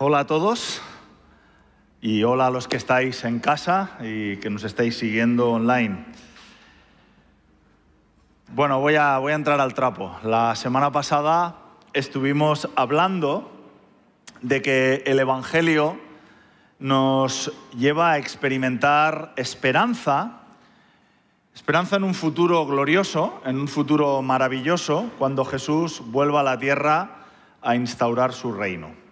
Hola a todos y hola a los que estáis en casa y que nos estáis siguiendo online. Bueno, voy a, voy a entrar al trapo. La semana pasada estuvimos hablando de que el Evangelio nos lleva a experimentar esperanza, esperanza en un futuro glorioso, en un futuro maravilloso, cuando Jesús vuelva a la tierra a instaurar su reino.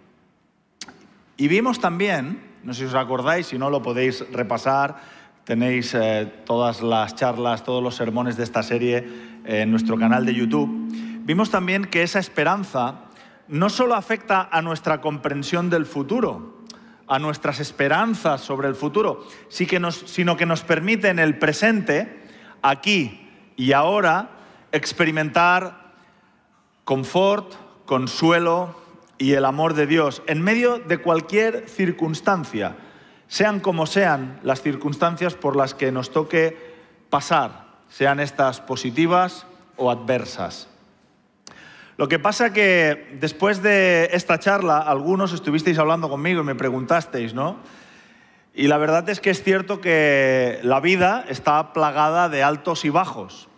Y vimos también, no sé si os acordáis, si no lo podéis repasar, tenéis eh, todas las charlas, todos los sermones de esta serie en nuestro canal de YouTube, vimos también que esa esperanza no solo afecta a nuestra comprensión del futuro, a nuestras esperanzas sobre el futuro, sino que nos permite en el presente, aquí y ahora, experimentar confort, consuelo, y el amor de Dios en medio de cualquier circunstancia, sean como sean las circunstancias por las que nos toque pasar, sean estas positivas o adversas. Lo que pasa que después de esta charla, algunos estuvisteis hablando conmigo y me preguntasteis, ¿no? Y la verdad es que es cierto que la vida está plagada de altos y bajos,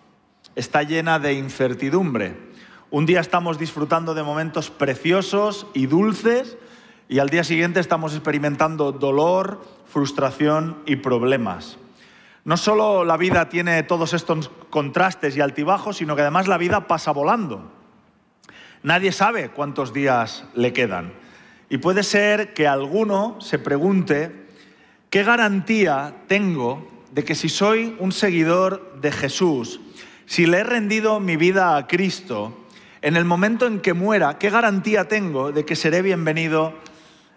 está llena de incertidumbre. Un día estamos disfrutando de momentos preciosos y dulces y al día siguiente estamos experimentando dolor, frustración y problemas. No solo la vida tiene todos estos contrastes y altibajos, sino que además la vida pasa volando. Nadie sabe cuántos días le quedan. Y puede ser que alguno se pregunte, ¿qué garantía tengo de que si soy un seguidor de Jesús, si le he rendido mi vida a Cristo, en el momento en que muera, ¿qué garantía tengo de que seré bienvenido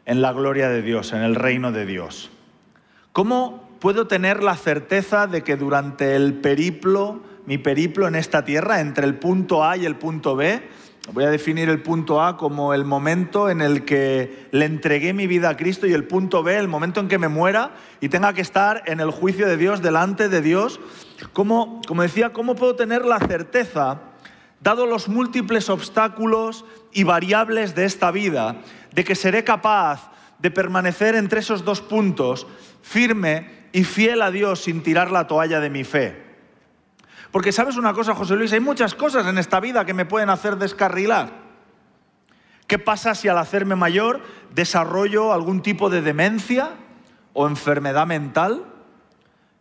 en la gloria de Dios, en el reino de Dios? ¿Cómo puedo tener la certeza de que durante el periplo, mi periplo en esta tierra, entre el punto A y el punto B, voy a definir el punto A como el momento en el que le entregué mi vida a Cristo y el punto B, el momento en que me muera y tenga que estar en el juicio de Dios, delante de Dios, ¿cómo, como decía, cómo puedo tener la certeza? Dado los múltiples obstáculos y variables de esta vida, de que seré capaz de permanecer entre esos dos puntos, firme y fiel a Dios sin tirar la toalla de mi fe. Porque sabes una cosa, José Luis, hay muchas cosas en esta vida que me pueden hacer descarrilar. ¿Qué pasa si al hacerme mayor desarrollo algún tipo de demencia o enfermedad mental?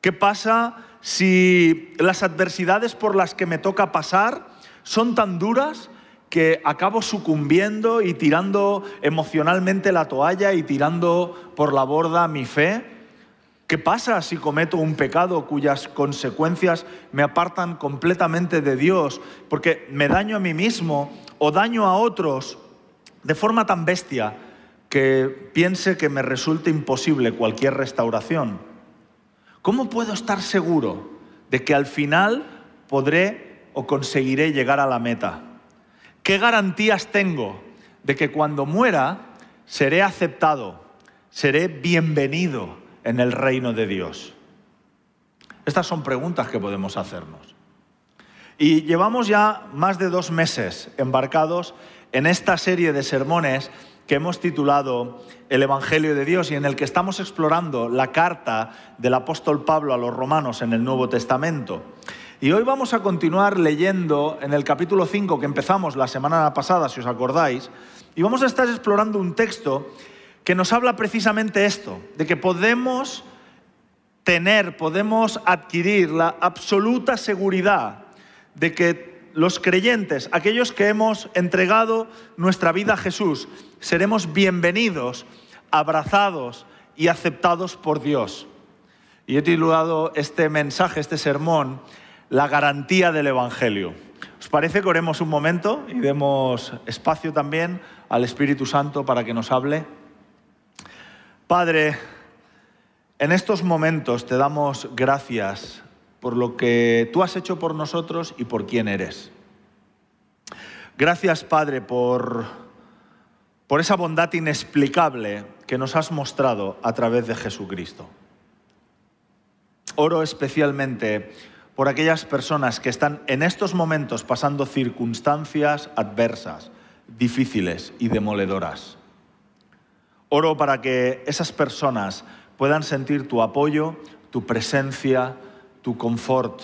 ¿Qué pasa si las adversidades por las que me toca pasar son tan duras que acabo sucumbiendo y tirando emocionalmente la toalla y tirando por la borda mi fe? ¿Qué pasa si cometo un pecado cuyas consecuencias me apartan completamente de Dios porque me daño a mí mismo o daño a otros de forma tan bestia que piense que me resulte imposible cualquier restauración? ¿Cómo puedo estar seguro de que al final podré o conseguiré llegar a la meta? ¿Qué garantías tengo de que cuando muera seré aceptado, seré bienvenido en el reino de Dios? Estas son preguntas que podemos hacernos. Y llevamos ya más de dos meses embarcados en esta serie de sermones que hemos titulado El Evangelio de Dios y en el que estamos explorando la carta del apóstol Pablo a los romanos en el Nuevo Testamento. Y hoy vamos a continuar leyendo en el capítulo 5 que empezamos la semana pasada, si os acordáis, y vamos a estar explorando un texto que nos habla precisamente esto, de que podemos tener, podemos adquirir la absoluta seguridad de que los creyentes, aquellos que hemos entregado nuestra vida a Jesús, seremos bienvenidos, abrazados y aceptados por Dios. Y he titulado este mensaje, este sermón, la garantía del Evangelio. ¿Os parece que oremos un momento y demos espacio también al Espíritu Santo para que nos hable? Padre, en estos momentos te damos gracias por lo que tú has hecho por nosotros y por quién eres. Gracias, Padre, por, por esa bondad inexplicable que nos has mostrado a través de Jesucristo. Oro especialmente por aquellas personas que están en estos momentos pasando circunstancias adversas, difíciles y demoledoras. Oro para que esas personas puedan sentir tu apoyo, tu presencia, tu confort.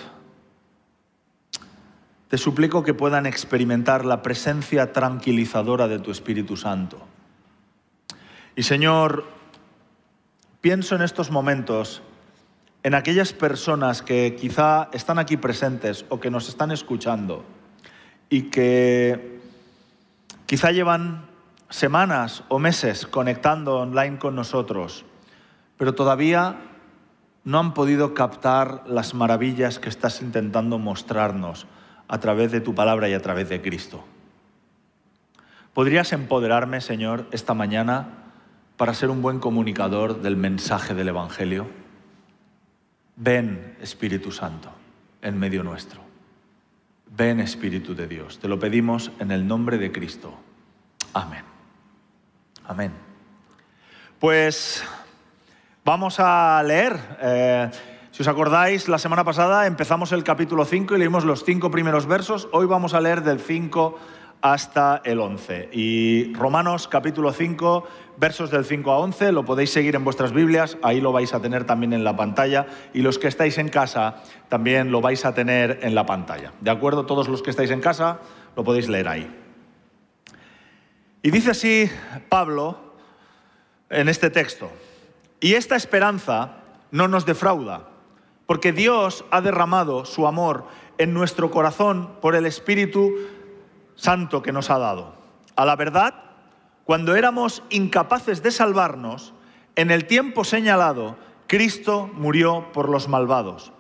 Te suplico que puedan experimentar la presencia tranquilizadora de tu Espíritu Santo. Y Señor, pienso en estos momentos en aquellas personas que quizá están aquí presentes o que nos están escuchando y que quizá llevan semanas o meses conectando online con nosotros, pero todavía no han podido captar las maravillas que estás intentando mostrarnos a través de tu palabra y a través de Cristo. ¿Podrías empoderarme, Señor, esta mañana para ser un buen comunicador del mensaje del Evangelio? Ven, Espíritu Santo, en medio nuestro. Ven, Espíritu de Dios. Te lo pedimos en el nombre de Cristo. Amén. Amén. Pues vamos a leer. Eh, si os acordáis, la semana pasada empezamos el capítulo 5 y leímos los cinco primeros versos. Hoy vamos a leer del 5 hasta el 11. Y Romanos capítulo 5, versos del 5 a 11, lo podéis seguir en vuestras Biblias, ahí lo vais a tener también en la pantalla. Y los que estáis en casa también lo vais a tener en la pantalla. ¿De acuerdo? Todos los que estáis en casa lo podéis leer ahí. Y dice así Pablo en este texto, y esta esperanza no nos defrauda, porque Dios ha derramado su amor en nuestro corazón por el Espíritu Santo que nos ha dado. A la verdad, cuando éramos incapaces de salvarnos, en el tiempo señalado, Cristo murió por los malvados.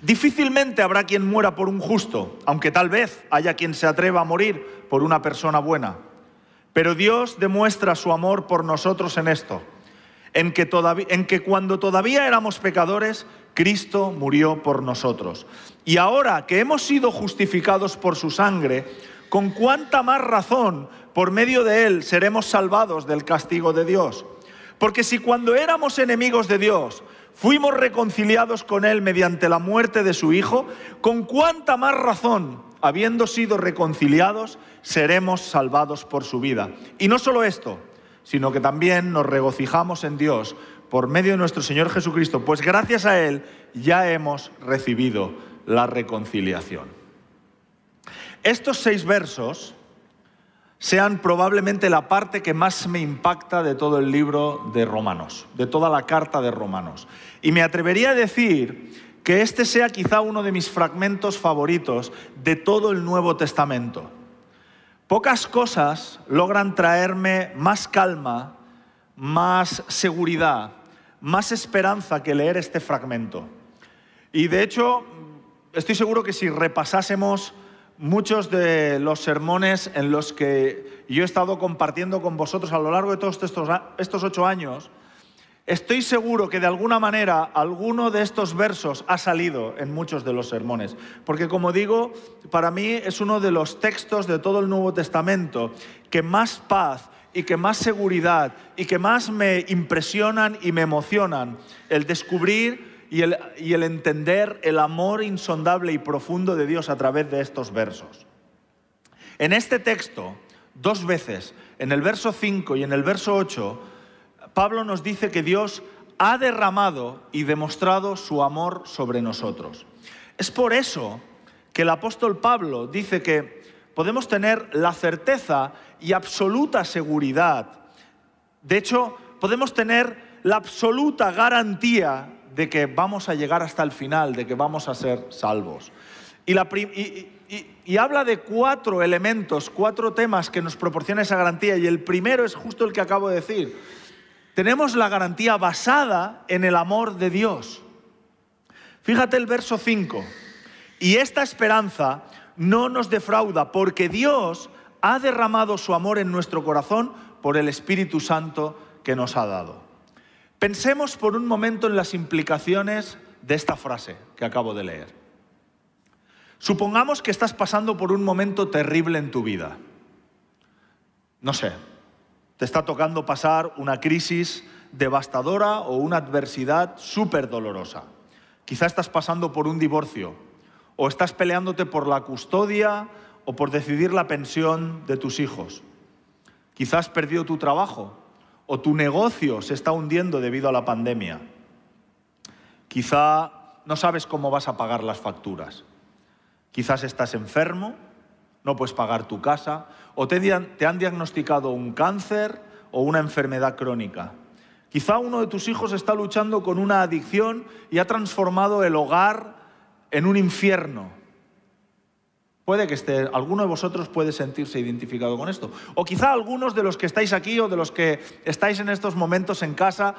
Difícilmente habrá quien muera por un justo, aunque tal vez haya quien se atreva a morir por una persona buena. Pero Dios demuestra su amor por nosotros en esto, en que, cuando todavía éramos pecadores, Cristo murió por nosotros. Y ahora que hemos sido justificados por su sangre, con cuánta más razón por medio de Él seremos salvados del castigo de Dios. Porque si cuando éramos enemigos de Dios fuimos reconciliados con Él mediante la muerte de su Hijo, con cuánta más razón, habiendo sido reconciliados, seremos salvados por su vida. Y no solo esto, sino que también nos regocijamos en Dios por medio de nuestro Señor Jesucristo, pues gracias a Él ya hemos recibido la reconciliación. Estos seis versos sean probablemente la parte que más me impacta de todo el libro de Romanos, de toda la carta de Romanos. Y me atrevería a decir que este sea quizá uno de mis fragmentos favoritos de todo el Nuevo Testamento. Pocas cosas logran traerme más calma, más seguridad, más esperanza que leer este fragmento. Y de hecho, estoy seguro que si repasásemos muchos de los sermones en los que yo he estado compartiendo con vosotros a lo largo de todos estos, estos ocho años, Estoy seguro que de alguna manera alguno de estos versos ha salido en muchos de los sermones, porque como digo, para mí es uno de los textos de todo el Nuevo Testamento que más paz y que más seguridad y que más me impresionan y me emocionan el descubrir y el, entender el amor insondable y profundo de Dios a través de estos versos. En este texto, dos veces, en el verso 5 y en el verso 8, Pablo nos dice que Dios ha derramado y demostrado su amor sobre nosotros. Es por eso que el apóstol Pablo dice que podemos tener la certeza y absoluta seguridad. De hecho, podemos tener la absoluta garantía de que vamos a llegar hasta el final, de que vamos a ser salvos. Y, habla de cuatro elementos, cuatro temas que nos proporciona esa garantía. Y el primero es justo el que acabo de decir tenemos la garantía basada en el amor de Dios. Fíjate el verso 5. Y esta esperanza no nos defrauda porque Dios ha derramado su amor en nuestro corazón por el Espíritu Santo que nos ha dado. Pensemos por un momento en las implicaciones de esta frase que acabo de leer. Supongamos que estás pasando por un momento terrible en tu vida. No sé, te está tocando pasar una crisis devastadora o una adversidad súper dolorosa. Quizá estás pasando por un divorcio o estás peleándote por la custodia o por decidir la pensión de tus hijos. Quizás has perdido tu trabajo o tu negocio se está hundiendo debido a la pandemia. Quizá no sabes cómo vas a pagar las facturas. Quizás estás enfermo, no puedes pagar tu casa, o te, han diagnosticado un cáncer o una enfermedad crónica. Quizá uno de tus hijos está luchando con una adicción y ha transformado el hogar en un infierno. Puede que esté, alguno de vosotros puede sentirse identificado con esto. O quizá algunos de los que estáis aquí o de los que estáis en estos momentos en casa,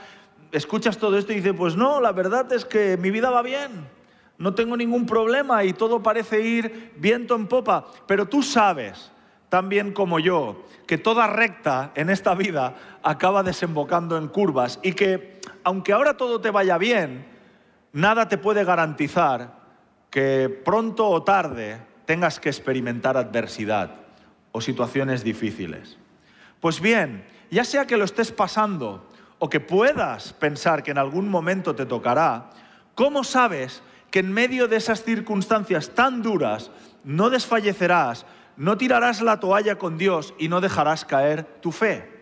escuchas todo esto y dices, pues no, la verdad es que mi vida va bien, no tengo ningún problema y todo parece ir viento en popa. Pero tú sabes tan bien como yo, que toda recta en esta vida acaba desembocando en curvas y que aunque ahora todo te vaya bien, nada te puede garantizar que pronto o tarde tengas que experimentar adversidad o situaciones difíciles. Pues bien, ya sea que lo estés pasando o que puedas pensar que en algún momento te tocará, ¿cómo sabes que en medio de esas circunstancias tan duras no desfallecerás, no tirarás la toalla con Dios y no dejarás caer tu fe.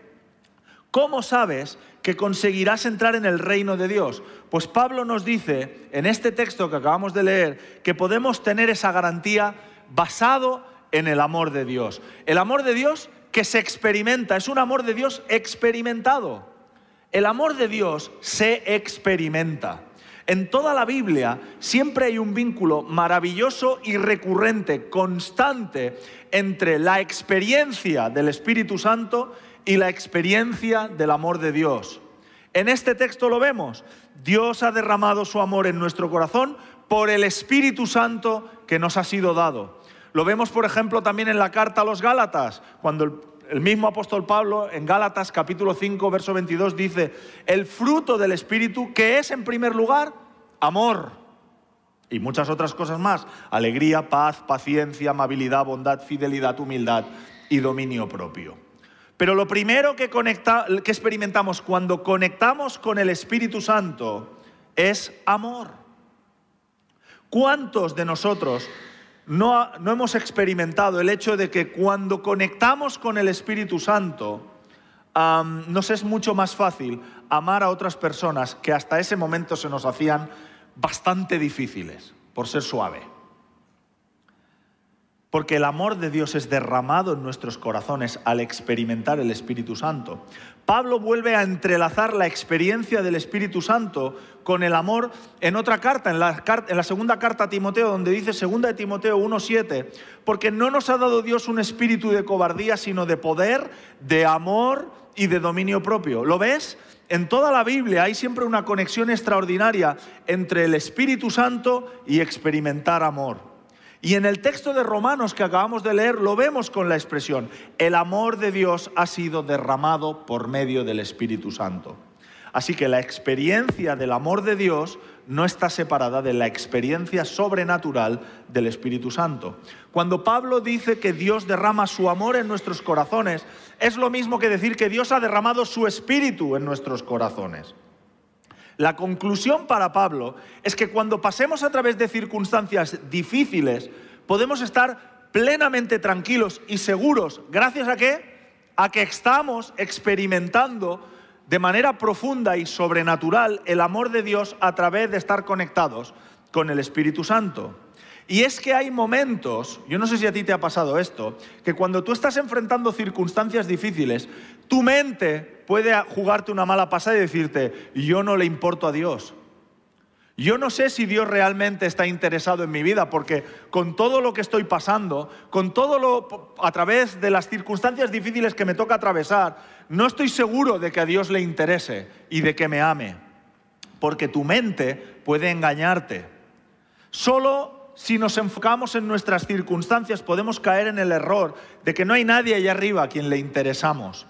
¿Cómo sabes que conseguirás entrar en el reino de Dios? Pues Pablo nos dice en este texto que acabamos de leer que podemos tener esa garantía basado en el amor de Dios. El amor de Dios que se experimenta, es un amor de Dios experimentado. El amor de Dios se experimenta. En toda la Biblia siempre hay un vínculo maravilloso y recurrente, constante, entre la experiencia del Espíritu Santo y la experiencia del amor de Dios. En este texto lo vemos. Dios ha derramado su amor en nuestro corazón por el Espíritu Santo que nos ha sido dado. Lo vemos, por ejemplo, también en la carta a los Gálatas, cuando el, mismo apóstol Pablo en Gálatas capítulo 5, verso 22 dice, el fruto del Espíritu, que es en primer lugar amor y muchas otras cosas más, alegría, paz, paciencia, amabilidad, bondad, fidelidad, humildad y dominio propio. Pero lo primero que, que experimentamos cuando conectamos con el Espíritu Santo es amor. ¿Cuántos de nosotros no, hemos experimentado el hecho de que cuando conectamos con el Espíritu Santo, nos es mucho más fácil amar a otras personas que hasta ese momento se nos hacían bastante difíciles, por ser suave. Porque el amor de Dios es derramado en nuestros corazones al experimentar el Espíritu Santo. Pablo vuelve a entrelazar la experiencia del Espíritu Santo con el amor en otra carta, en la, segunda carta a Timoteo, donde dice segunda de Timoteo 1.7, porque no nos ha dado Dios un espíritu de cobardía, sino de poder, de amor y de dominio propio. ¿Lo ves? En toda la Biblia hay siempre una conexión extraordinaria entre el Espíritu Santo y experimentar amor. Y en el texto de Romanos que acabamos de leer lo vemos con la expresión, el amor de Dios ha sido derramado por medio del Espíritu Santo. Así que la experiencia del amor de Dios no está separada de la experiencia sobrenatural del Espíritu Santo. Cuando Pablo dice que Dios derrama su amor en nuestros corazones, es lo mismo que decir que Dios ha derramado su espíritu en nuestros corazones. La conclusión para Pablo es que cuando pasemos a través de circunstancias difíciles, podemos estar plenamente tranquilos y seguros. ¿Gracias a qué? A que estamos experimentando de manera profunda y sobrenatural el amor de Dios a través de estar conectados con el Espíritu Santo. Y es que hay momentos, yo no sé si a ti te ha pasado esto, que cuando tú estás enfrentando circunstancias difíciles, tu mente puede jugarte una mala pasada y decirte, yo no le importo a Dios. Yo no sé si Dios realmente está interesado en mi vida, porque con todo lo que estoy pasando, con todo lo a través de las circunstancias difíciles que me toca atravesar, no estoy seguro de que a Dios le interese y de que me ame, porque tu mente puede engañarte. Solo si nos enfocamos en nuestras circunstancias podemos caer en el error de que no hay nadie allá arriba a quien le interesamos.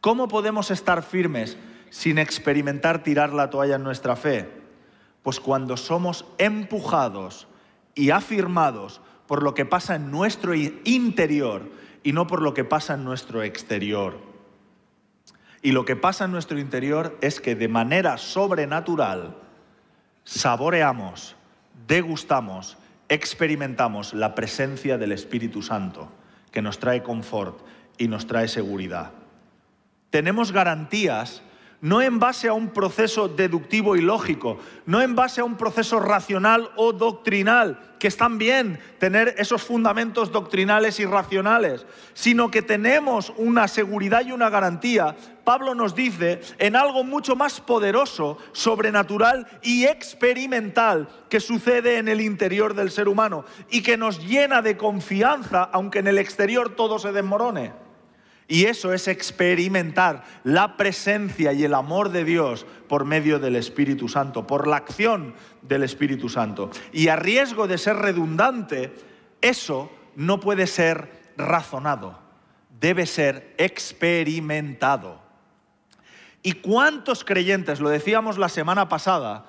¿Cómo podemos estar firmes sin experimentar tirar la toalla en nuestra fe? Pues cuando somos empujados y afirmados por lo que pasa en nuestro interior y no por lo que pasa en nuestro exterior. Y lo que pasa en nuestro interior es que de manera sobrenatural saboreamos, degustamos, experimentamos la presencia del Espíritu Santo, que nos trae confort y nos trae seguridad. tenemos garantías no en base a un proceso deductivo y lógico, no en base a un proceso racional o doctrinal, que están bien tener esos fundamentos doctrinales y racionales, sino que tenemos una seguridad y una garantía, Pablo nos dice, en algo mucho más poderoso, sobrenatural y experimental que sucede en el interior del ser humano y que nos llena de confianza, aunque en el exterior todo se desmorone. Y eso es experimentar la presencia y el amor de Dios por medio del Espíritu Santo, por la acción del Espíritu Santo. Y a riesgo de ser redundante, eso no puede ser razonado, debe ser experimentado. ¿Y cuántos creyentes, lo decíamos la semana pasada,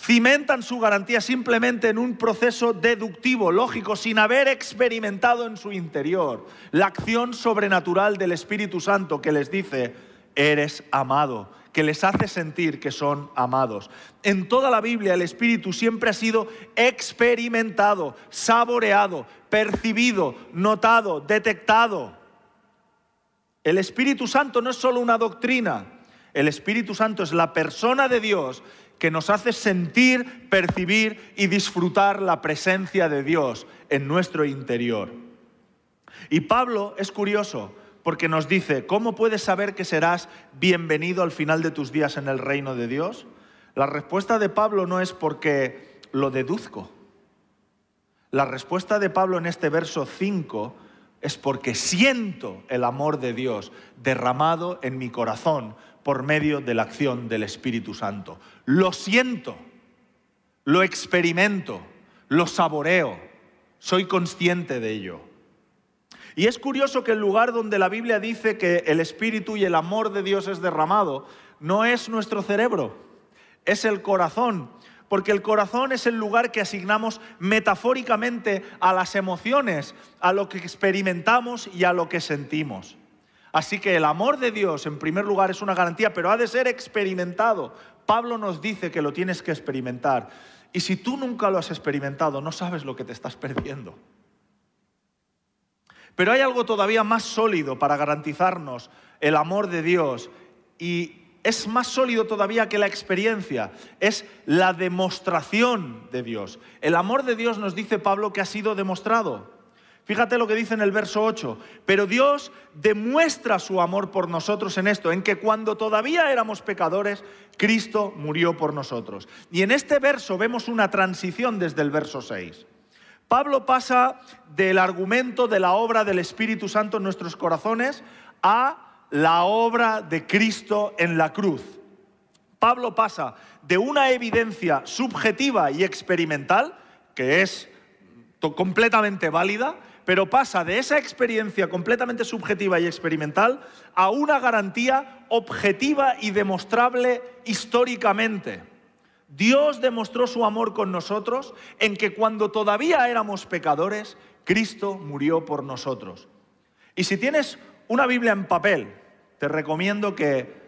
cimentan su garantía simplemente en un proceso deductivo, lógico, sin haber experimentado en su interior la acción sobrenatural del Espíritu Santo que les dice, eres amado, que les hace sentir que son amados. En toda la Biblia el Espíritu siempre ha sido experimentado, saboreado, percibido, notado, detectado. El Espíritu Santo no es solo una doctrina, el Espíritu Santo es la persona de Dios que nos hace sentir, percibir y disfrutar la presencia de Dios en nuestro interior. Y Pablo es curioso porque nos dice, ¿cómo puedes saber que serás bienvenido al final de tus días en el reino de Dios? La respuesta de Pablo no es porque lo deduzco. La respuesta de Pablo en este verso 5 es porque siento el amor de Dios derramado en mi corazón por medio de la acción del Espíritu Santo. Lo siento, lo experimento, lo saboreo, soy consciente de ello. Y es curioso que el lugar donde la Biblia dice que el Espíritu y el amor de Dios es derramado, no es nuestro cerebro, es el corazón, porque el corazón es el lugar que asignamos metafóricamente a las emociones, a lo que experimentamos y a lo que sentimos. Así que el amor de Dios, en primer lugar, es una garantía, pero ha de ser experimentado. Pablo nos dice que lo tienes que experimentar. Y si tú nunca lo has experimentado, no sabes lo que te estás perdiendo. Pero hay algo todavía más sólido para garantizarnos el amor de Dios y es más sólido todavía que la experiencia, es la demostración de Dios. El amor de Dios nos dice Pablo que ha sido demostrado. Fíjate lo que dice en el verso 8. Pero Dios demuestra su amor por nosotros en esto, en que cuando todavía éramos pecadores, Cristo murió por nosotros. Y en este verso vemos una transición desde el verso 6. Pablo pasa del argumento de la obra del Espíritu Santo en nuestros corazones a la obra de Cristo en la cruz. Pablo pasa de una evidencia subjetiva y experimental, que es completamente válida, pero pasa de esa experiencia completamente subjetiva y experimental a una garantía objetiva y demostrable históricamente. Dios demostró su amor con nosotros en que cuando todavía éramos pecadores, Cristo murió por nosotros. Y si tienes una Biblia en papel, te recomiendo que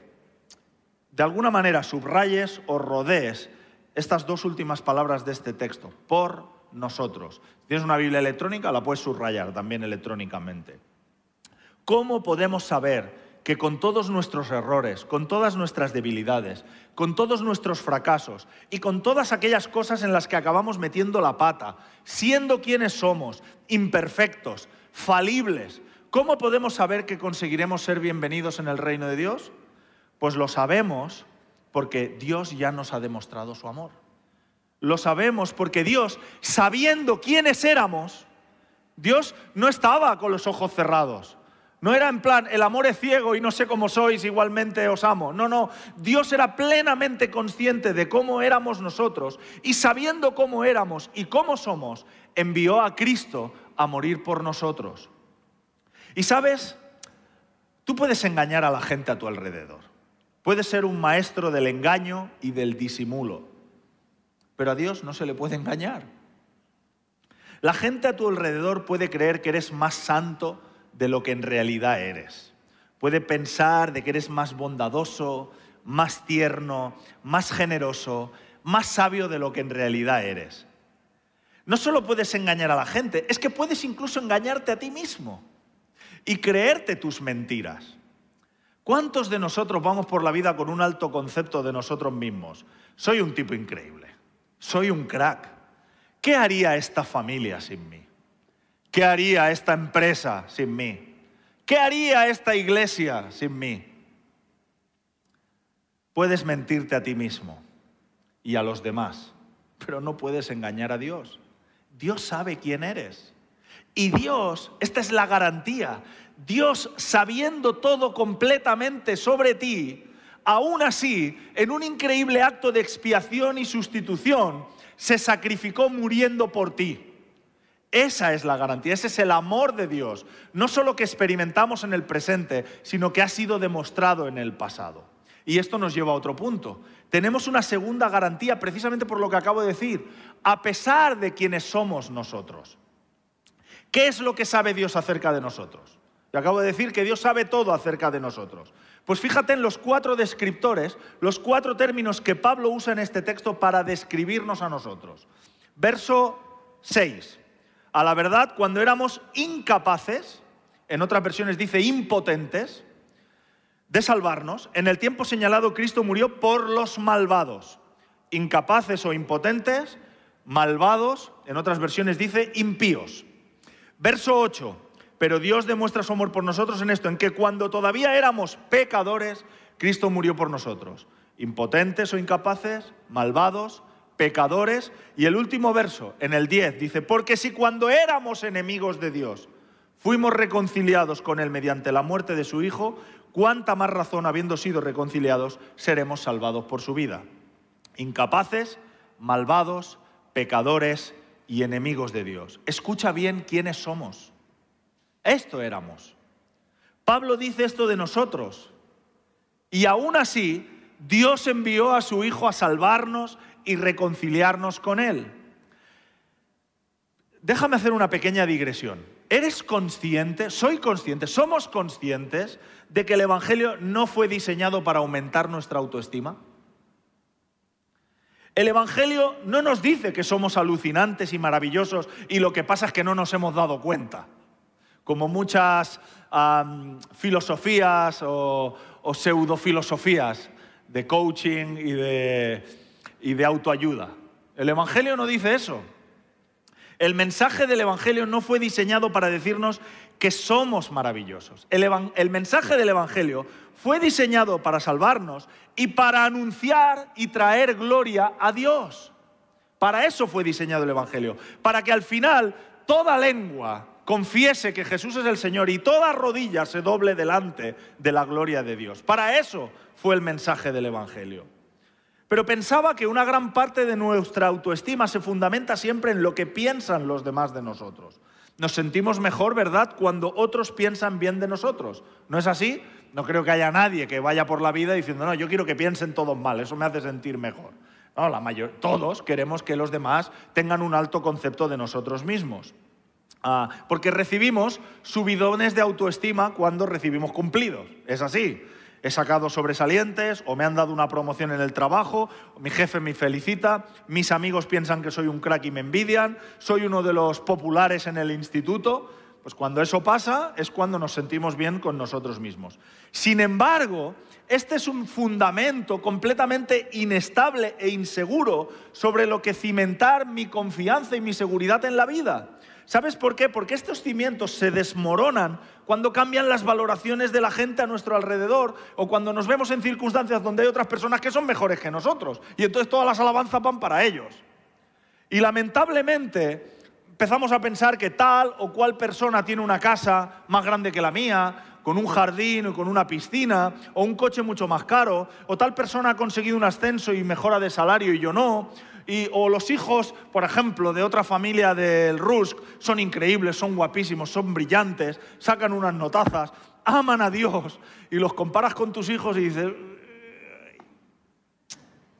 de alguna manera subrayes o rodees estas dos últimas palabras de este texto, por nosotros. Si tienes una Biblia electrónica, la puedes subrayar también electrónicamente. ¿Cómo podemos saber que con todos nuestros errores, con todas nuestras debilidades, con todos nuestros fracasos y con todas aquellas cosas en las que acabamos metiendo la pata, siendo quienes somos, imperfectos, falibles, ¿cómo podemos saber que conseguiremos ser bienvenidos en el reino de Dios? Pues lo sabemos porque Dios ya nos ha demostrado su amor. Lo sabemos porque Dios, sabiendo quiénes éramos, Dios no estaba con los ojos cerrados. No era en plan, el amor es ciego y no sé cómo sois, igualmente os amo. No, no, Dios era plenamente consciente de cómo éramos nosotros y sabiendo cómo éramos y cómo somos, envió a Cristo a morir por nosotros. Y sabes, tú puedes engañar a la gente a tu alrededor. Puedes ser un maestro del engaño y del disimulo. Pero a Dios no se le puede engañar. La gente a tu alrededor puede creer que eres más santo de lo que en realidad eres. Puede pensar de que eres más bondadoso, más tierno, más generoso, más sabio de lo que en realidad eres. No solo puedes engañar a la gente, es que puedes incluso engañarte a ti mismo y creerte tus mentiras. ¿Cuántos de nosotros vamos por la vida con un alto concepto de nosotros mismos? Soy un tipo increíble, soy un crack. ¿Qué haría esta familia sin mí? ¿Qué haría esta empresa sin mí? ¿Qué haría esta iglesia sin mí? Puedes mentirte a ti mismo y a los demás, pero no puedes engañar a Dios. Dios sabe quién eres. Y Dios, esta es la garantía, Dios sabiendo todo completamente sobre ti, aún así, en un increíble acto de expiación y sustitución, se sacrificó muriendo por ti. Esa es la garantía, ese es el amor de Dios, no solo que experimentamos en el presente, sino que ha sido demostrado en el pasado. Y esto nos lleva a otro punto. Tenemos una segunda garantía precisamente por lo que acabo de decir, a pesar de quienes somos nosotros. ¿Qué es lo que sabe Dios acerca de nosotros? Yo acabo de decir que Dios sabe todo acerca de nosotros. Pues fíjate en los cuatro descriptores, los cuatro términos que Pablo usa en este texto para describirnos a nosotros. Verso 6. A la verdad, cuando éramos incapaces, en otras versiones dice impotentes, de salvarnos, en el tiempo señalado Cristo murió por los malvados. Incapaces o impotentes, malvados, en otras versiones dice impíos. Verso 8. Pero Dios demuestra su amor por nosotros en esto, en que cuando todavía éramos pecadores, Cristo murió por nosotros. Impotentes o incapaces, malvados, pecadores. Y el último verso, en el 10, dice, porque si cuando éramos enemigos de Dios, fuimos reconciliados con Él mediante la muerte de su Hijo, cuánta más razón, habiendo sido reconciliados, seremos salvados por su vida. Incapaces, malvados, pecadores y enemigos de Dios. Escucha bien quiénes somos. Esto éramos. Pablo dice esto de nosotros. Y aún así, Dios envió a su Hijo a salvarnos y reconciliarnos con Él. Déjame hacer una pequeña digresión. ¿Eres consciente, soy consciente, somos conscientes de que el Evangelio no fue diseñado para aumentar nuestra autoestima? El Evangelio no nos dice que somos alucinantes y maravillosos y lo que pasa es que no nos hemos dado cuenta, como muchas filosofías o, o pseudofilosofías de coaching y de, y de autoayuda. El Evangelio no dice eso. El mensaje del Evangelio no fue diseñado para decirnos que somos maravillosos. El, mensaje del Evangelio fue diseñado para salvarnos y para anunciar y traer gloria a Dios. Para eso fue diseñado el Evangelio. Para que al final toda lengua confiese que Jesús es el Señor y toda rodilla se doble delante de la gloria de Dios. Para eso fue el mensaje del Evangelio. Pero pensaba que una gran parte de nuestra autoestima se fundamenta siempre en lo que piensan los demás de nosotros. Nos sentimos mejor, ¿verdad?, cuando otros piensan bien de nosotros. ¿No es así? No creo que haya nadie que vaya por la vida diciendo, no, yo quiero que piensen todos mal, eso me hace sentir mejor. No, la mayor, todos queremos que los demás tengan un alto concepto de nosotros mismos. Ah, porque recibimos subidones de autoestima cuando recibimos cumplidos. Es así he sacado sobresalientes o me han dado una promoción en el trabajo, mi jefe me felicita, mis amigos piensan que soy un crack y me envidian, soy uno de los populares en el instituto. Pues cuando eso pasa es cuando nos sentimos bien con nosotros mismos. Sin embargo, este es un fundamento completamente inestable e inseguro sobre lo que cimentar mi confianza y mi seguridad en la vida. ¿Sabes por qué? Porque estos cimientos se desmoronan cuando cambian las valoraciones de la gente a nuestro alrededor o cuando nos vemos en circunstancias donde hay otras personas que son mejores que nosotros y entonces todas las alabanzas van para ellos. Y lamentablemente empezamos a pensar que tal o cual persona tiene una casa más grande que la mía, con un jardín o con una piscina, o un coche mucho más caro, o tal persona ha conseguido un ascenso y mejora de salario y yo no, o los hijos, por ejemplo, de otra familia del Rusk son increíbles, son guapísimos, son brillantes, sacan unas notazas, aman a Dios y los comparas con tus hijos y dices,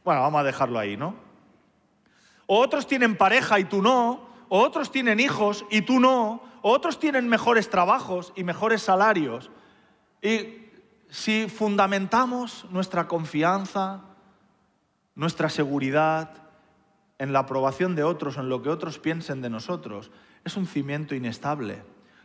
bueno, vamos a dejarlo ahí, ¿no? O otros tienen pareja y tú no, o otros tienen hijos y tú no, o otros tienen mejores trabajos y mejores salarios. Y si fundamentamos nuestra confianza, nuestra seguridad en la aprobación de otros en lo que otros piensen de nosotros, es un cimiento inestable.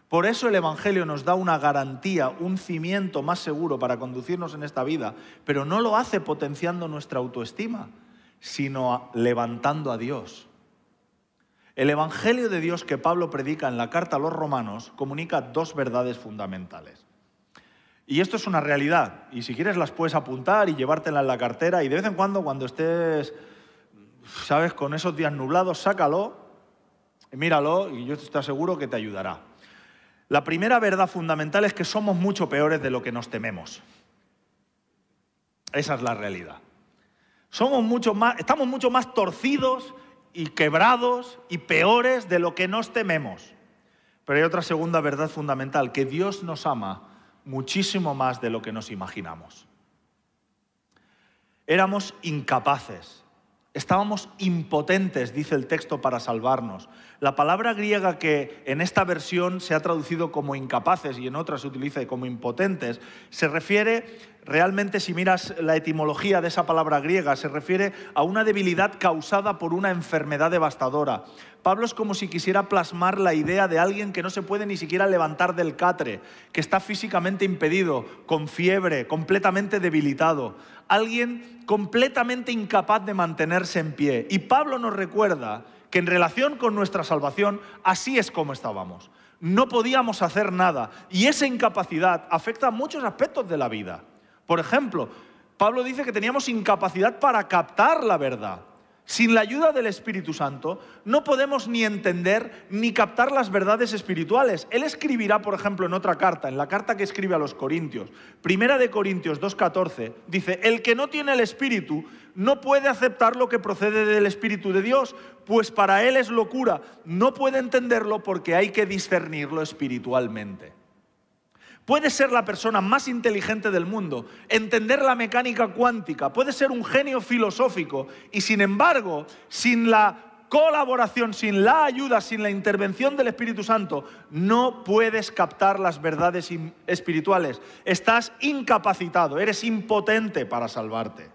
Por eso el Evangelio nos da una garantía, un cimiento más seguro para conducirnos en esta vida, pero no lo hace potenciando nuestra autoestima, sino levantando a Dios. El Evangelio de Dios que Pablo predica en la carta a los romanos comunica dos verdades fundamentales. Y esto es una realidad, y si quieres las puedes apuntar y llevártela en la cartera, y de vez en cuando, cuando estés, sabes, con esos días nublados, sácalo, míralo, y yo estoy seguro que te ayudará. La primera verdad fundamental es que somos mucho peores de lo que nos tememos. Esa es la realidad. Somos mucho más, estamos mucho más torcidos y quebrados y peores de lo que nos tememos. Pero hay otra segunda verdad fundamental, que Dios nos ama muchísimo más de lo que nos imaginamos. Éramos incapaces, estábamos impotentes, dice el texto, para salvarnos. La palabra griega que en esta versión se ha traducido como incapaces y en otras se utiliza como impotentes, se refiere realmente, si miras la etimología de esa palabra griega, se refiere a una debilidad causada por una enfermedad devastadora. Pablo es como si quisiera plasmar la idea de alguien que no se puede ni siquiera levantar del catre, que está físicamente impedido, con fiebre, completamente debilitado. Alguien completamente incapaz de mantenerse en pie. Y Pablo nos recuerda que en relación con nuestra salvación, así es como estábamos. No podíamos hacer nada. Y esa incapacidad afecta a muchos aspectos de la vida. Por ejemplo, Pablo dice que teníamos incapacidad para captar la verdad. Sin la ayuda del Espíritu Santo no podemos ni entender ni captar las verdades espirituales. Él escribirá, por ejemplo, en otra carta, en la carta que escribe a los Corintios, Primera de Corintios 2.14, dice, el que no tiene el Espíritu no puede aceptar lo que procede del Espíritu de Dios, pues para él es locura, no puede entenderlo porque hay que discernirlo espiritualmente. Puede ser la persona más inteligente del mundo, entender la mecánica cuántica, puede ser un genio filosófico y sin embargo, sin la colaboración, sin la ayuda, sin la intervención del Espíritu Santo, no puedes captar las verdades espirituales. Estás incapacitado, eres impotente para salvarte.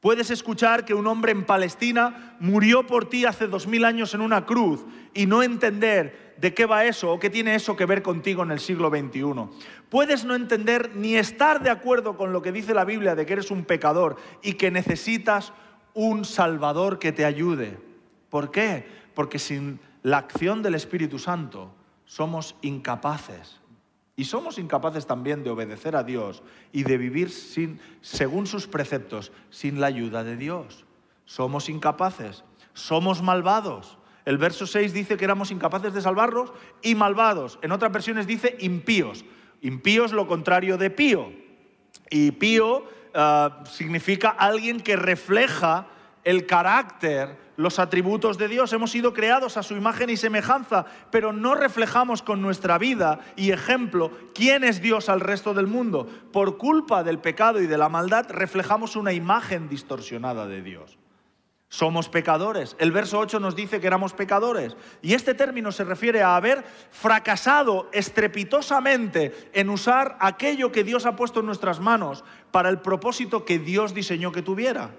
Puedes escuchar que un hombre en Palestina murió por ti hace dos mil años en una cruz y no entender de qué va eso o qué tiene eso que ver contigo en el siglo XXI. Puedes no entender ni estar de acuerdo con lo que dice la Biblia de que eres un pecador y que necesitas un Salvador que te ayude. ¿Por qué? Porque sin la acción del Espíritu Santo somos incapaces y somos incapaces también de obedecer a Dios y de vivir sin, según sus preceptos sin la ayuda de Dios. Somos incapaces, somos malvados. El verso 6 dice que éramos incapaces de salvarlos y malvados. En otras versiones dice impíos. Impío es lo contrario de pío. Y pío ah, significa alguien que refleja el carácter, los atributos de Dios. Hemos sido creados a su imagen y semejanza, pero no reflejamos con nuestra vida y ejemplo quién es Dios al resto del mundo. Por culpa del pecado y de la maldad reflejamos una imagen distorsionada de Dios. Somos pecadores. El verso 8 nos dice que éramos pecadores. Y este término se refiere a haber fracasado estrepitosamente en usar aquello que Dios ha puesto en nuestras manos para el propósito que Dios diseñó que tuviera.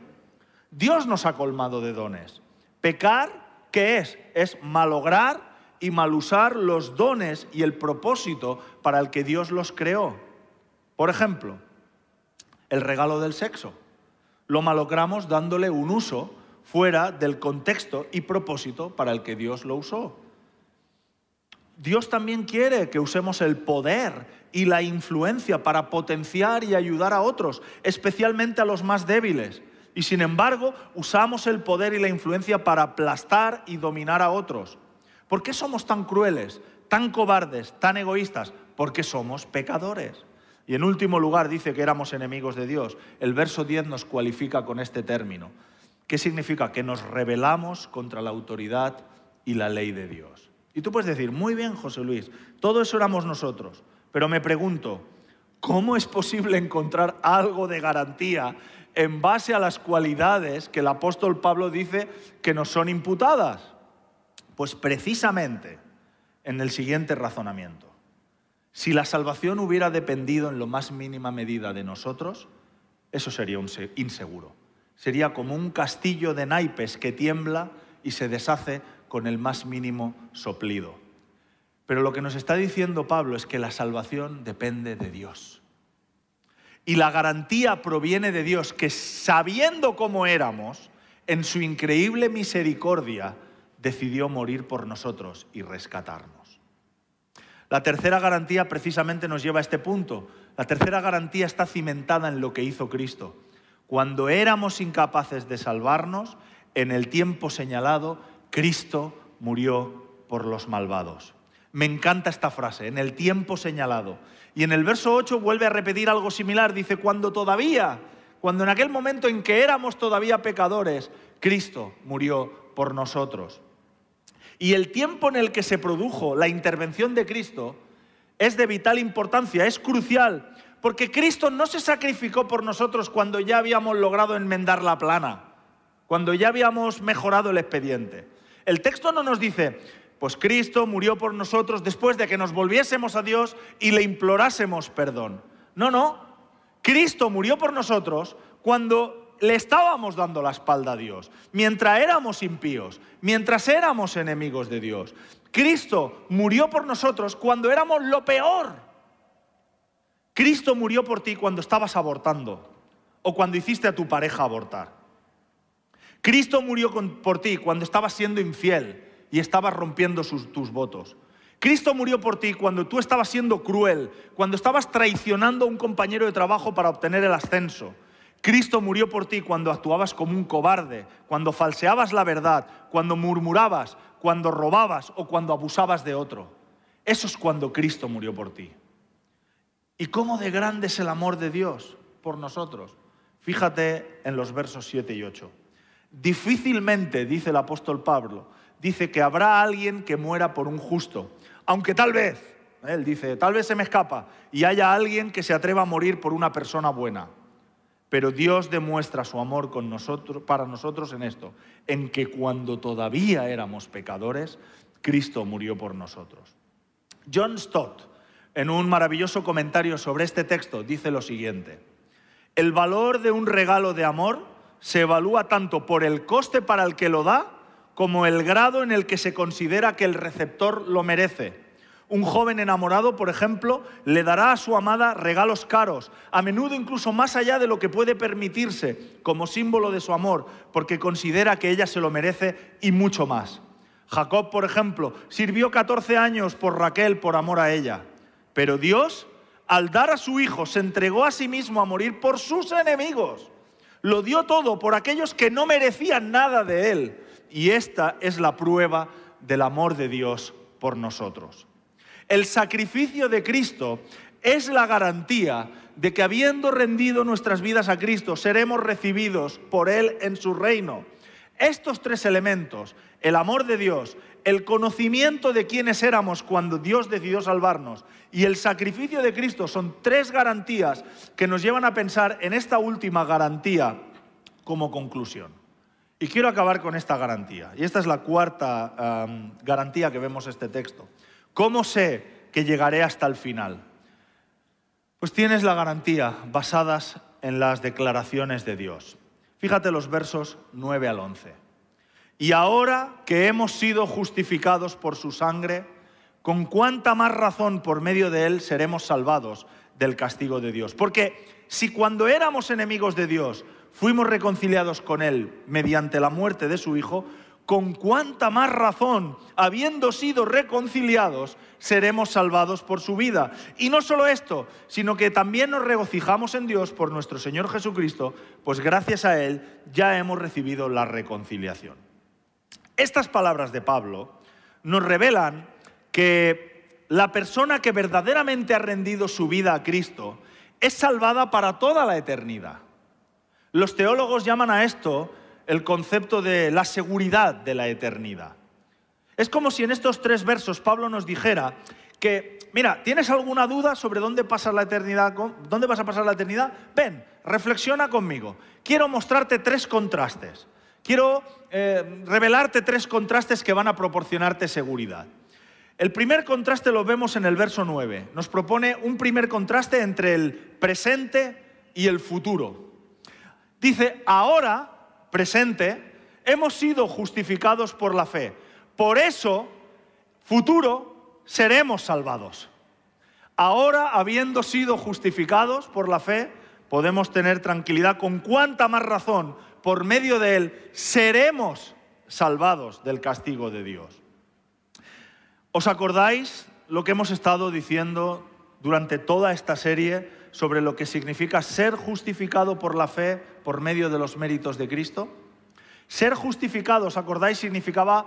Dios nos ha colmado de dones. Pecar, ¿qué es? Es malograr y malusar los dones y el propósito para el que Dios los creó. Por ejemplo, el regalo del sexo. Lo malogramos dándole un uso fuera del contexto y propósito para el que Dios lo usó. Dios también quiere que usemos el poder y la influencia para potenciar y ayudar a otros, especialmente a los más débiles. Y sin embargo, usamos el poder y la influencia para aplastar y dominar a otros. ¿Por qué somos tan crueles, tan cobardes, tan egoístas? Porque somos pecadores. Y en último lugar dice que éramos enemigos de Dios. El verso 10 nos cualifica con este término. ¿Qué significa? Que nos rebelamos contra la autoridad y la ley de Dios. Y tú puedes decir, muy bien, José Luis, todo eso éramos nosotros. Pero me pregunto, ¿cómo es posible encontrar algo de garantía en base a las cualidades que el apóstol Pablo dice que nos son imputadas? Pues precisamente en el siguiente razonamiento. Si la salvación hubiera dependido en lo más mínima medida de nosotros, eso sería un inseguro. Sería como un castillo de naipes que tiembla y se deshace con el más mínimo soplido. Pero lo que nos está diciendo Pablo es que la salvación depende de Dios. Y la garantía proviene de Dios, que sabiendo cómo éramos, en su increíble misericordia, decidió morir por nosotros y rescatarnos. La tercera garantía precisamente nos lleva a este punto. La tercera garantía está cimentada en lo que hizo Cristo. Cuando éramos incapaces de salvarnos, en el tiempo señalado, Cristo murió por los malvados. Me encanta esta frase, en el tiempo señalado. Y en el verso 8 vuelve a repetir algo similar. Dice, cuando todavía, cuando en aquel momento en que éramos todavía pecadores, Cristo murió por nosotros. Y el tiempo en el que se produjo la intervención de Cristo es de vital importancia, es crucial, porque Cristo no se sacrificó por nosotros cuando ya habíamos logrado enmendar la plana, cuando ya habíamos mejorado el expediente. El texto no nos dice, pues Cristo murió por nosotros después de que nos volviésemos a Dios y le implorásemos perdón. No, no. Cristo murió por nosotros cuando le estábamos dando la espalda a Dios, mientras éramos impíos, mientras éramos enemigos de Dios. Cristo murió por nosotros cuando éramos lo peor. Cristo murió por ti cuando estabas abortando o cuando hiciste a tu pareja abortar. Cristo murió por ti cuando estabas siendo infiel y estabas rompiendo tus votos. Cristo murió por ti cuando tú estabas siendo cruel, cuando estabas traicionando a un compañero de trabajo para obtener el ascenso. Cristo murió por ti cuando actuabas como un cobarde, cuando falseabas la verdad, cuando murmurabas, cuando robabas o cuando abusabas de otro. Eso es cuando Cristo murió por ti. ¿Y cómo de grande es el amor de Dios por nosotros? Fíjate en los versos 7 y 8. Difícilmente, dice el apóstol Pablo, dice que habrá alguien que muera por un justo, aunque tal vez, él dice, tal vez se me escapa, y haya alguien que se atreva a morir por una persona buena. Pero Dios demuestra su amor con nosotros, para nosotros en esto, en que cuando todavía éramos pecadores, Cristo murió por nosotros. John Stott, en un maravilloso comentario sobre este texto, dice lo siguiente, el valor de un regalo de amor se evalúa tanto por el coste para el que lo da como el grado en el que se considera que el receptor lo merece. Un joven enamorado, por ejemplo, le dará a su amada regalos caros, a menudo incluso más allá de lo que puede permitirse, como símbolo de su amor, porque considera que ella se lo merece y mucho más. Jacob, por ejemplo, sirvió 14 años por Raquel por amor a ella, pero Dios, al dar a su hijo, se entregó a sí mismo a morir por sus enemigos. Lo dio todo por aquellos que no merecían nada de él y esta es la prueba del amor de Dios por nosotros. El sacrificio de Cristo es la garantía de que habiendo rendido nuestras vidas a Cristo, seremos recibidos por Él en su reino. Estos tres elementos, el amor de Dios, el conocimiento de quiénes éramos cuando Dios decidió salvarnos y el sacrificio de Cristo son tres garantías que nos llevan a pensar en esta última garantía como conclusión. Y quiero acabar con esta garantía. Y esta es la cuarta garantía que vemos en este texto. ¿Cómo sé que llegaré hasta el final? Pues tienes la garantía basadas en las declaraciones de Dios. Fíjate los versos 9 al 11. Y ahora que hemos sido justificados por su sangre, con cuánta más razón por medio de él seremos salvados del castigo de Dios. Porque si cuando éramos enemigos de Dios fuimos reconciliados con Él mediante la muerte de su Hijo, con cuánta más razón, habiendo sido reconciliados, seremos salvados por su vida. Y no solo esto, sino que también nos regocijamos en Dios por nuestro Señor Jesucristo, pues gracias a Él ya hemos recibido la reconciliación. Estas palabras de Pablo nos revelan que la persona que verdaderamente ha rendido su vida a Cristo es salvada para toda la eternidad. Los teólogos llaman a esto el concepto de la seguridad de la eternidad. Es como si en estos tres versos Pablo nos dijera que, mira, ¿tienes alguna duda sobre dónde pasa la eternidad? ¿Dónde vas a pasar la eternidad? Ven, reflexiona conmigo. Quiero mostrarte tres contrastes. Quiero eh, revelarte tres contrastes que van a proporcionarte seguridad. El primer contraste lo vemos en el verso 9. Nos propone un primer contraste entre el presente y el futuro. Dice, ahora, presente, hemos sido justificados por la fe. Por eso, futuro, seremos salvados. Ahora, habiendo sido justificados por la fe, podemos tener tranquilidad con cuánta más razón, por medio de Él, seremos salvados del castigo de Dios. ¿Os acordáis lo que hemos estado diciendo durante toda esta serie sobre lo que significa ser justificado por la fe por medio de los méritos de Cristo? Ser justificado, ¿os acordáis? Significaba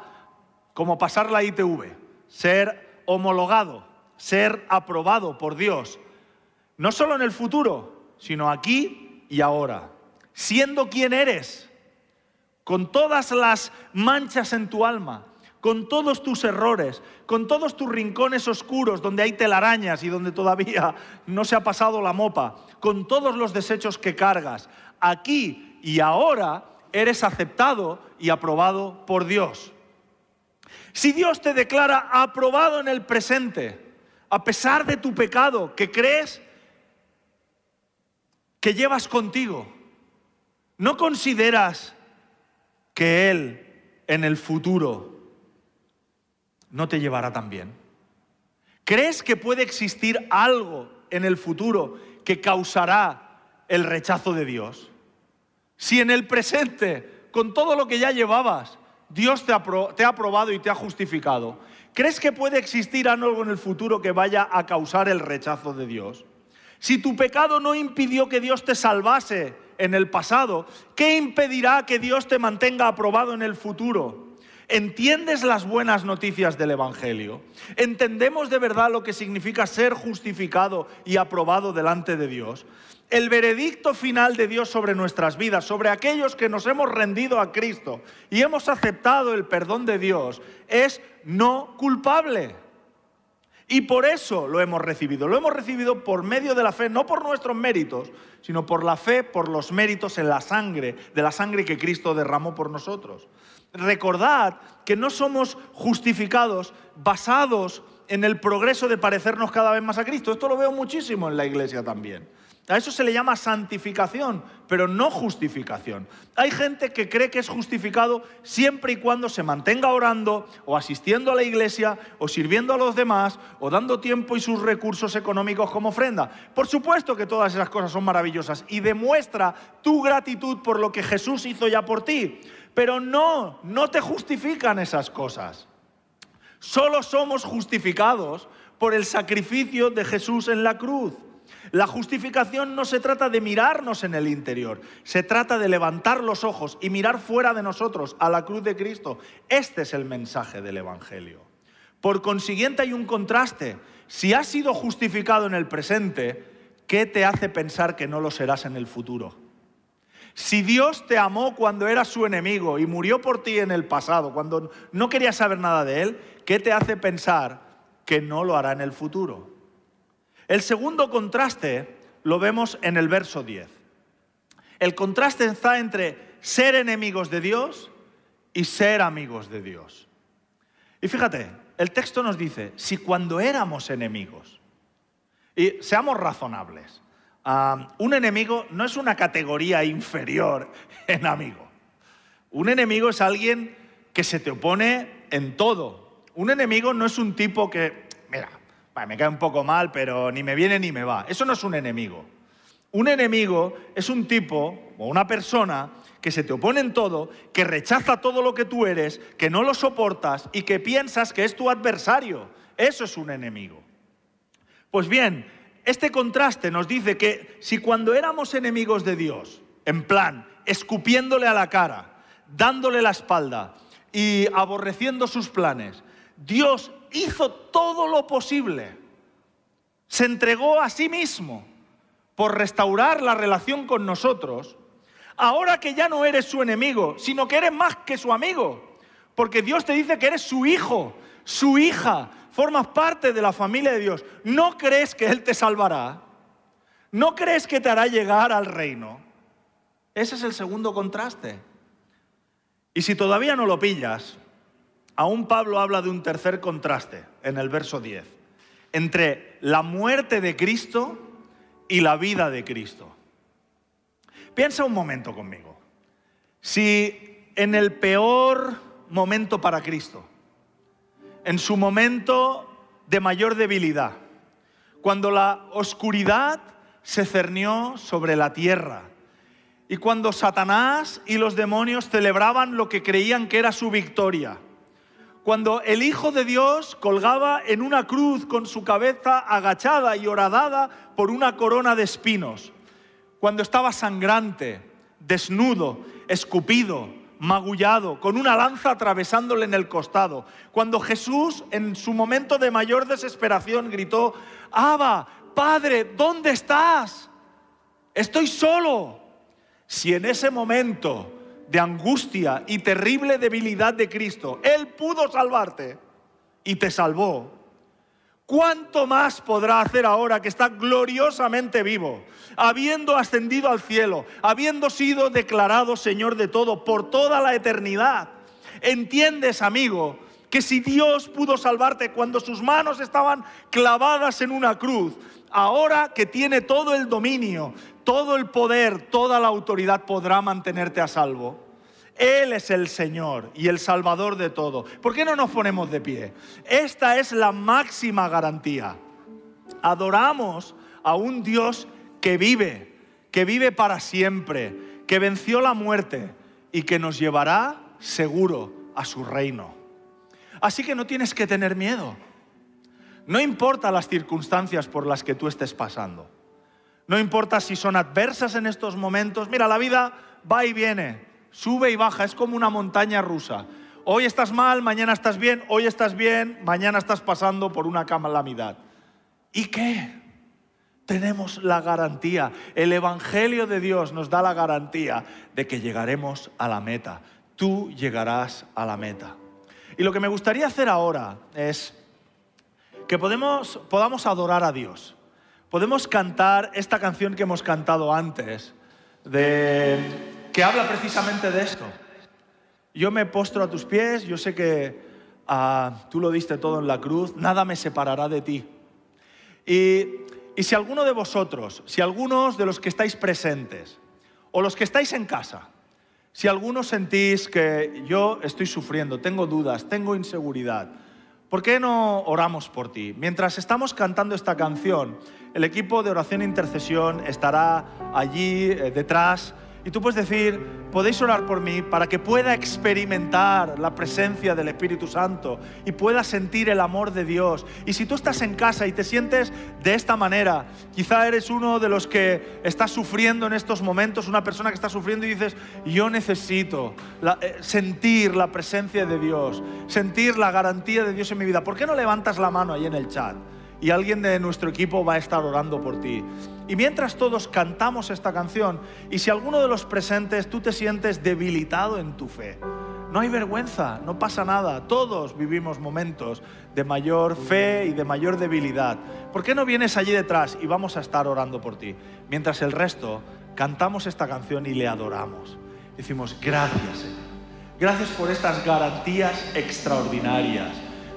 como pasar la ITV, ser homologado, ser aprobado por Dios, no solo en el futuro, sino aquí y ahora, siendo quien eres, con todas las manchas en tu alma, con todos tus errores, con todos tus rincones oscuros donde hay telarañas y donde todavía no se ha pasado la mopa, con todos los desechos que cargas, aquí y ahora eres aceptado y aprobado por Dios. Si Dios te declara aprobado en el presente, a pesar de tu pecado que crees que llevas contigo, ¿no consideras que Él en el futuro no te llevará tan bien? ¿Crees que puede existir algo en el futuro que causará el rechazo de Dios? Si en el presente, con todo lo que ya llevabas, Dios te ha, te ha aprobado y te ha justificado, ¿crees que puede existir algo en el futuro que vaya a causar el rechazo de Dios? Si tu pecado no impidió que Dios te salvase en el pasado, ¿qué impedirá que Dios te mantenga aprobado en el futuro? ¿Entiendes las buenas noticias del Evangelio? ¿Entendemos de verdad lo que significa ser justificado y aprobado delante de Dios? El veredicto final de Dios sobre nuestras vidas, sobre aquellos que nos hemos rendido a Cristo y hemos aceptado el perdón de Dios, es no culpable. Y por eso lo hemos recibido. Lo hemos recibido por medio de la fe, no por nuestros méritos, sino por la fe, por los méritos en la sangre, de la sangre que Cristo derramó por nosotros. Recordad que no somos justificados basados en el progreso de parecernos cada vez más a Cristo. Esto lo veo muchísimo en la iglesia también. A eso se le llama santificación, pero no justificación. Hay gente que cree que es justificado siempre y cuando se mantenga orando o asistiendo a la iglesia o sirviendo a los demás o dando tiempo y sus recursos económicos como ofrenda. Por supuesto que todas esas cosas son maravillosas y demuestra tu gratitud por lo que Jesús hizo ya por ti. Pero no, no te justifican esas cosas. Solo somos justificados por el sacrificio de Jesús en la cruz. La justificación no se trata de mirarnos en el interior, se trata de levantar los ojos y mirar fuera de nosotros a la cruz de Cristo. Este es el mensaje del Evangelio. Por consiguiente hay un contraste. Si has sido justificado en el presente, ¿qué te hace pensar que no lo serás en el futuro? Si Dios te amó cuando eras su enemigo y murió por ti en el pasado, cuando no querías saber nada de Él, ¿qué te hace pensar que no lo hará en el futuro? El segundo contraste lo vemos en el verso 10. El contraste está entre ser enemigos de Dios y ser amigos de Dios. Y fíjate, el texto nos dice, si cuando éramos enemigos, y seamos razonables, un enemigo no es una categoría inferior en amigo. Un enemigo es alguien que se te opone en todo. Un enemigo no es un tipo que, mira, me cae un poco mal, pero ni me viene ni me va. Eso no es un enemigo. Un enemigo es un tipo o una persona que se te opone en todo, que rechaza todo lo que tú eres, que no lo soportas y que piensas que es tu adversario. Eso es un enemigo. Pues bien, este contraste nos dice que si cuando éramos enemigos de Dios, en plan, escupiéndole a la cara, dándole la espalda y aborreciendo sus planes, Dios hizo todo lo posible. Se entregó a sí mismo por restaurar la relación con nosotros. Ahora que ya no eres su enemigo, sino que eres más que su amigo. Porque Dios te dice que eres su hijo, su hija, formas parte de la familia de Dios. ¿No crees que Él te salvará? ¿No crees que te hará llegar al reino? Ese es el segundo contraste. Y si todavía no lo pillas, Aún Pablo habla de un tercer contraste en el verso 10, entre la muerte de Cristo y la vida de Cristo. Piensa un momento conmigo. Si en el peor momento para Cristo, en su momento de mayor debilidad, cuando la oscuridad se cernió sobre la tierra y cuando Satanás y los demonios celebraban lo que creían que era su victoria, cuando el Hijo de Dios colgaba en una cruz con su cabeza agachada y horadada por una corona de espinos, cuando estaba sangrante, desnudo, escupido, magullado, con una lanza atravesándole en el costado. Cuando Jesús, en su momento de mayor desesperación, gritó, Abba, Padre, ¿dónde estás? Estoy solo. Si en ese momento de angustia y terrible debilidad de Cristo, Él pudo salvarte y te salvó, ¿cuánto más podrá hacer ahora que está gloriosamente vivo, habiendo ascendido al cielo, habiendo sido declarado Señor de todo por toda la eternidad? ¿Entiendes, amigo? que si Dios pudo salvarte cuando sus manos estaban clavadas en una cruz, ahora que tiene todo el dominio, todo el poder, toda la autoridad, podrá mantenerte a salvo. Él es el Señor y el Salvador de todo. ¿Por qué no nos ponemos de pie? Esta es la máxima garantía. Adoramos a un Dios que vive, que vive para siempre, que venció la muerte y que nos llevará seguro a su reino. Así que no tienes que tener miedo. No importa las circunstancias por las que tú estés pasando. No importa si son adversas en estos momentos. Mira, la vida va y viene sube y baja, es como una montaña rusa. Hoy estás mal, mañana estás bien, hoy estás bien, mañana estás pasando por una calamidad. ¿Y qué? Tenemos la garantía, el Evangelio de Dios nos da la garantía de que llegaremos a la meta. Tú llegarás a la meta. Y lo que me gustaría hacer ahora es que podemos, podamos adorar a Dios. Podemos cantar esta canción que hemos cantado antes, de que habla precisamente de esto. Yo me postro a tus pies, yo sé que ah, tú lo diste todo en la cruz, nada me separará de ti. Y, y si alguno de vosotros, si algunos de los que estáis presentes, o los que estáis en casa, si algunos sentís que yo estoy sufriendo, tengo dudas, tengo inseguridad, ¿por qué no oramos por ti? Mientras estamos cantando esta canción, el equipo de oración e intercesión estará allí eh, detrás y tú puedes decir, podéis orar por mí para que pueda experimentar la presencia del Espíritu Santo y pueda sentir el amor de Dios. Y si tú estás en casa y te sientes de esta manera, quizá eres uno de los que está sufriendo en estos momentos, una persona que está sufriendo y dices, yo necesito eh, sentir la presencia de Dios, sentir la garantía de Dios en mi vida. ¿Por qué no levantas la mano ahí en el chat? Y alguien de nuestro equipo va a estar orando por ti. Y mientras todos cantamos esta canción, y si alguno de los presentes tú te sientes debilitado en tu fe, no hay vergüenza, no pasa nada. Todos vivimos momentos de mayor fe y de mayor debilidad. ¿Por qué no vienes allí detrás y vamos a estar orando por ti? Mientras el resto cantamos esta canción y le adoramos. Decimos, gracias Señor. Gracias por estas garantías extraordinarias.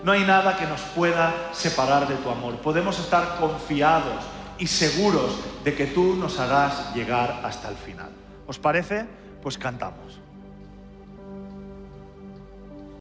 No hay nada que nos pueda separar de tu amor. Podemos estar confiados y seguros de que tú nos harás llegar hasta el final. ¿Os parece? Pues cantamos.